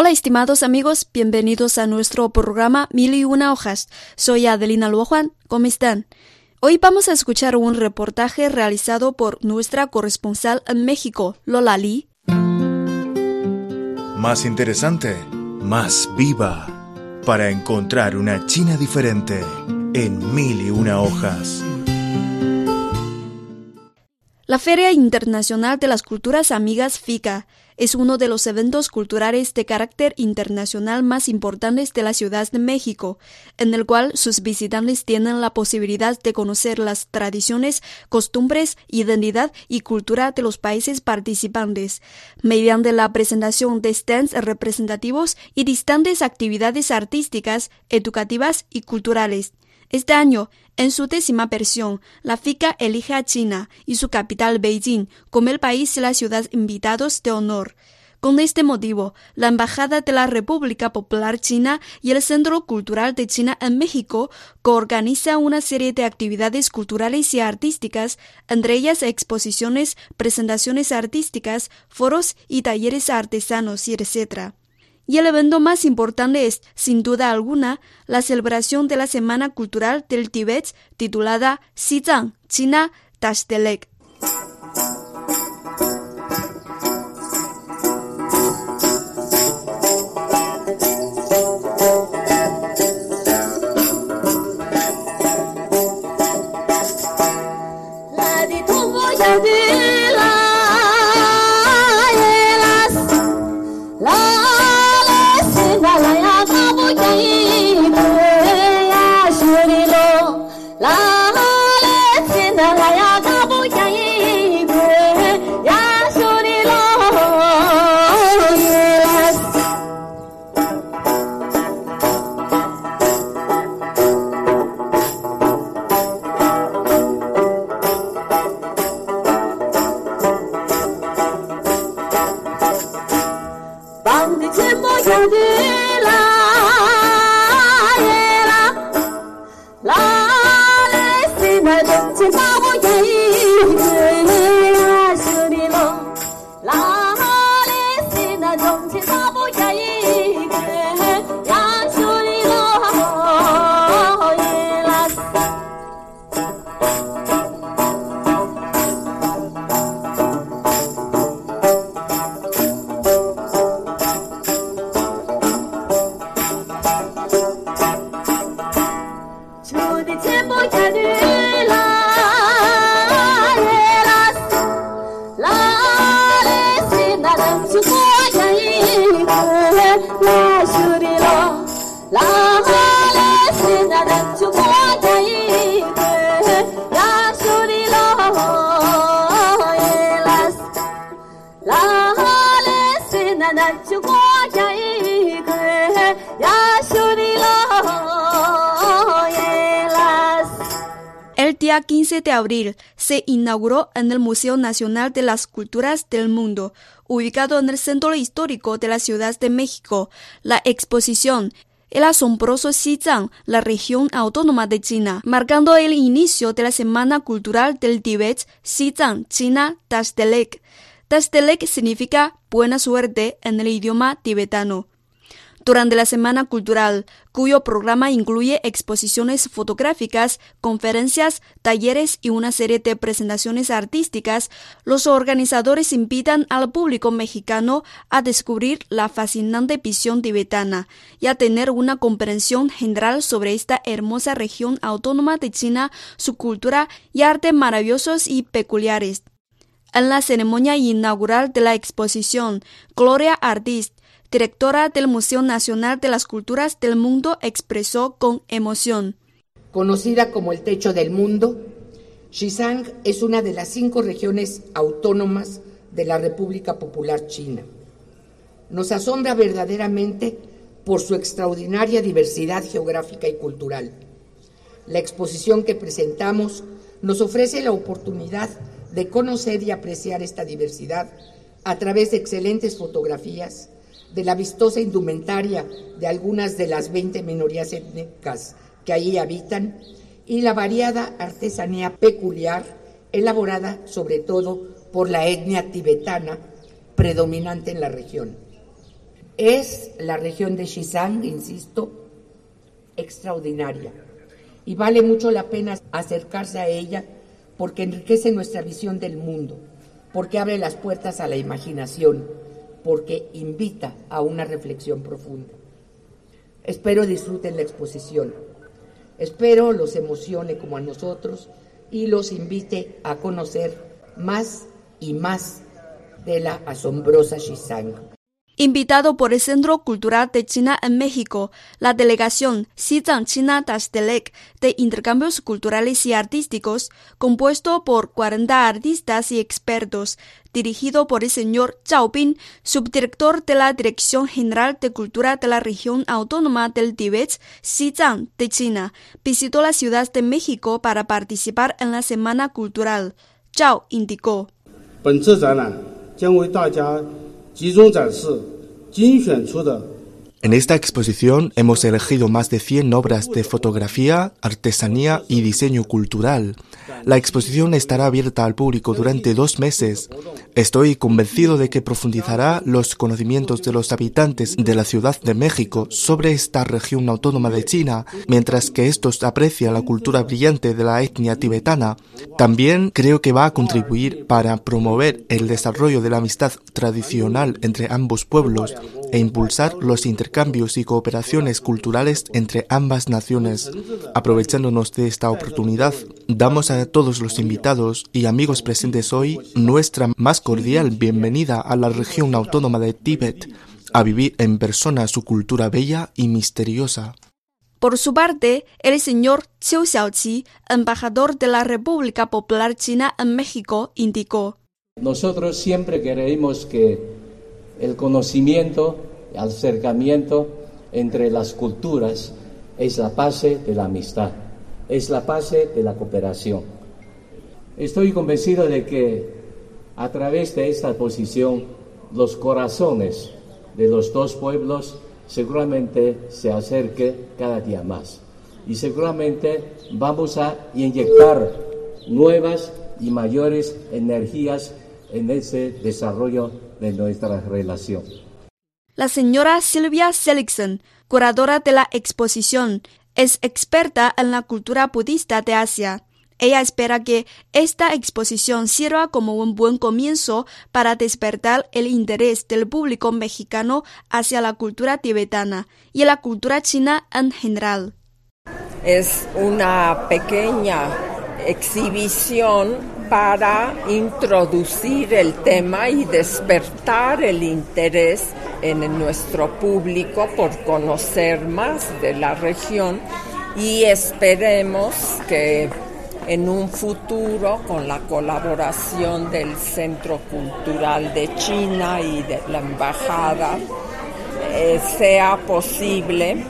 Hola estimados amigos, bienvenidos a nuestro programa Mil y una hojas. Soy Adelina Luojuan, ¿cómo están? Hoy vamos a escuchar un reportaje realizado por nuestra corresponsal en México, Lola Lee. Más interesante, más viva, para encontrar una China diferente en mil y una hojas. La Feria Internacional de las Culturas Amigas FICA es uno de los eventos culturales de carácter internacional más importantes de la Ciudad de México, en el cual sus visitantes tienen la posibilidad de conocer las tradiciones, costumbres, identidad y cultura de los países participantes, mediante la presentación de stands representativos y distantes actividades artísticas, educativas y culturales. Este año, en su décima versión, la FICA elige a China y su capital Beijing como el país y la ciudad invitados de honor. Con este motivo, la Embajada de la República Popular China y el Centro Cultural de China en México coorganiza una serie de actividades culturales y artísticas, entre ellas exposiciones, presentaciones artísticas, foros y talleres artesanos etc. Y el evento más importante es, sin duda alguna, la celebración de la Semana Cultural del Tíbet titulada Xizang, China, 绿啦耶啦，啦啦啦！一哥，啦啦啦！啦，啦啦啦！呀。Día 15 de abril se inauguró en el Museo Nacional de las Culturas del Mundo, ubicado en el centro histórico de la Ciudad de México, la exposición El asombroso Xizang, la región autónoma de China, marcando el inicio de la Semana Cultural del Tíbet, Xizang, China, Tashtelek. Tashtelek significa buena suerte en el idioma tibetano durante la Semana Cultural, cuyo programa incluye exposiciones fotográficas, conferencias, talleres y una serie de presentaciones artísticas, los organizadores invitan al público mexicano a descubrir la fascinante visión tibetana y a tener una comprensión general sobre esta hermosa región autónoma de China, su cultura y arte maravillosos y peculiares. En la ceremonia inaugural de la exposición, Gloria Artist, directora del Museo Nacional de las Culturas del Mundo, expresó con emoción. Conocida como el techo del mundo, Xizang es una de las cinco regiones autónomas de la República Popular China. Nos asombra verdaderamente por su extraordinaria diversidad geográfica y cultural. La exposición que presentamos nos ofrece la oportunidad de conocer y apreciar esta diversidad a través de excelentes fotografías, de la vistosa indumentaria de algunas de las 20 minorías étnicas que allí habitan y la variada artesanía peculiar elaborada sobre todo por la etnia tibetana predominante en la región. Es la región de Xizang, insisto, extraordinaria y vale mucho la pena acercarse a ella porque enriquece nuestra visión del mundo, porque abre las puertas a la imaginación, porque invita a una reflexión profunda. Espero disfruten la exposición. Espero los emocione como a nosotros y los invite a conocer más y más de la asombrosa Shizang. Invitado por el Centro Cultural de China en México, la delegación Xizang China Tastelec de Intercambios Culturales y Artísticos, compuesto por 40 artistas y expertos, dirigido por el señor Zhao Bin, subdirector de la Dirección General de Cultura de la Región Autónoma del Tíbet, Xizang de China, visitó la Ciudad de México para participar en la Semana Cultural. Zhao indicó. 集中展示精选出的 En esta exposición hemos elegido más de 100 obras de fotografía, artesanía y diseño cultural. La exposición estará abierta al público durante dos meses. Estoy convencido de que profundizará los conocimientos de los habitantes de la Ciudad de México sobre esta región autónoma de China, mientras que estos aprecian la cultura brillante de la etnia tibetana. También creo que va a contribuir para promover el desarrollo de la amistad tradicional entre ambos pueblos e impulsar los intercambios y cooperaciones culturales entre ambas naciones. Aprovechándonos de esta oportunidad, damos a todos los invitados y amigos presentes hoy nuestra más cordial bienvenida a la región autónoma de Tíbet, a vivir en persona su cultura bella y misteriosa. Por su parte, el señor Qiu Xiaoqi, embajador de la República Popular China en México, indicó: Nosotros siempre queremos que el conocimiento, acercamiento entre las culturas es la base de la amistad, es la base de la cooperación. Estoy convencido de que a través de esta posición los corazones de los dos pueblos seguramente se acerquen cada día más y seguramente vamos a inyectar nuevas y mayores energías en ese desarrollo de nuestra relación. La señora Silvia Seligson, curadora de la exposición, es experta en la cultura budista de Asia. Ella espera que esta exposición sirva como un buen comienzo para despertar el interés del público mexicano hacia la cultura tibetana y la cultura china en general. Es una pequeña exhibición para introducir el tema y despertar el interés en nuestro público por conocer más de la región. Y esperemos que en un futuro con la colaboración del Centro Cultural de China y de la Embajada eh, sea posible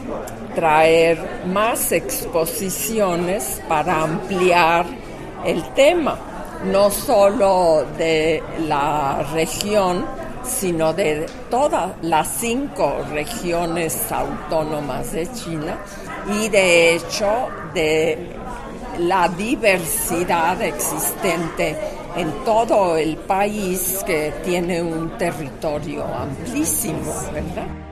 traer más exposiciones para ampliar el tema no solo de la región, sino de todas las cinco regiones autónomas de China y de hecho de la diversidad existente en todo el país que tiene un territorio amplísimo, ¿verdad?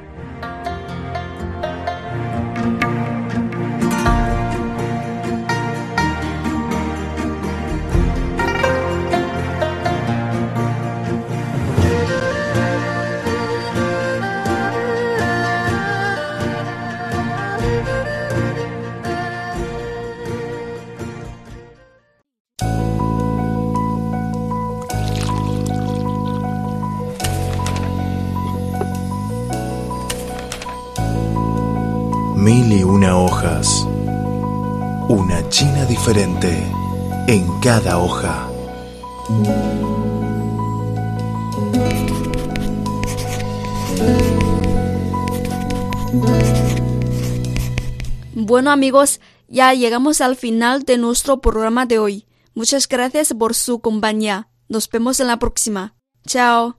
mil y una hojas. Una China diferente en cada hoja. Bueno amigos, ya llegamos al final de nuestro programa de hoy. Muchas gracias por su compañía. Nos vemos en la próxima. Chao.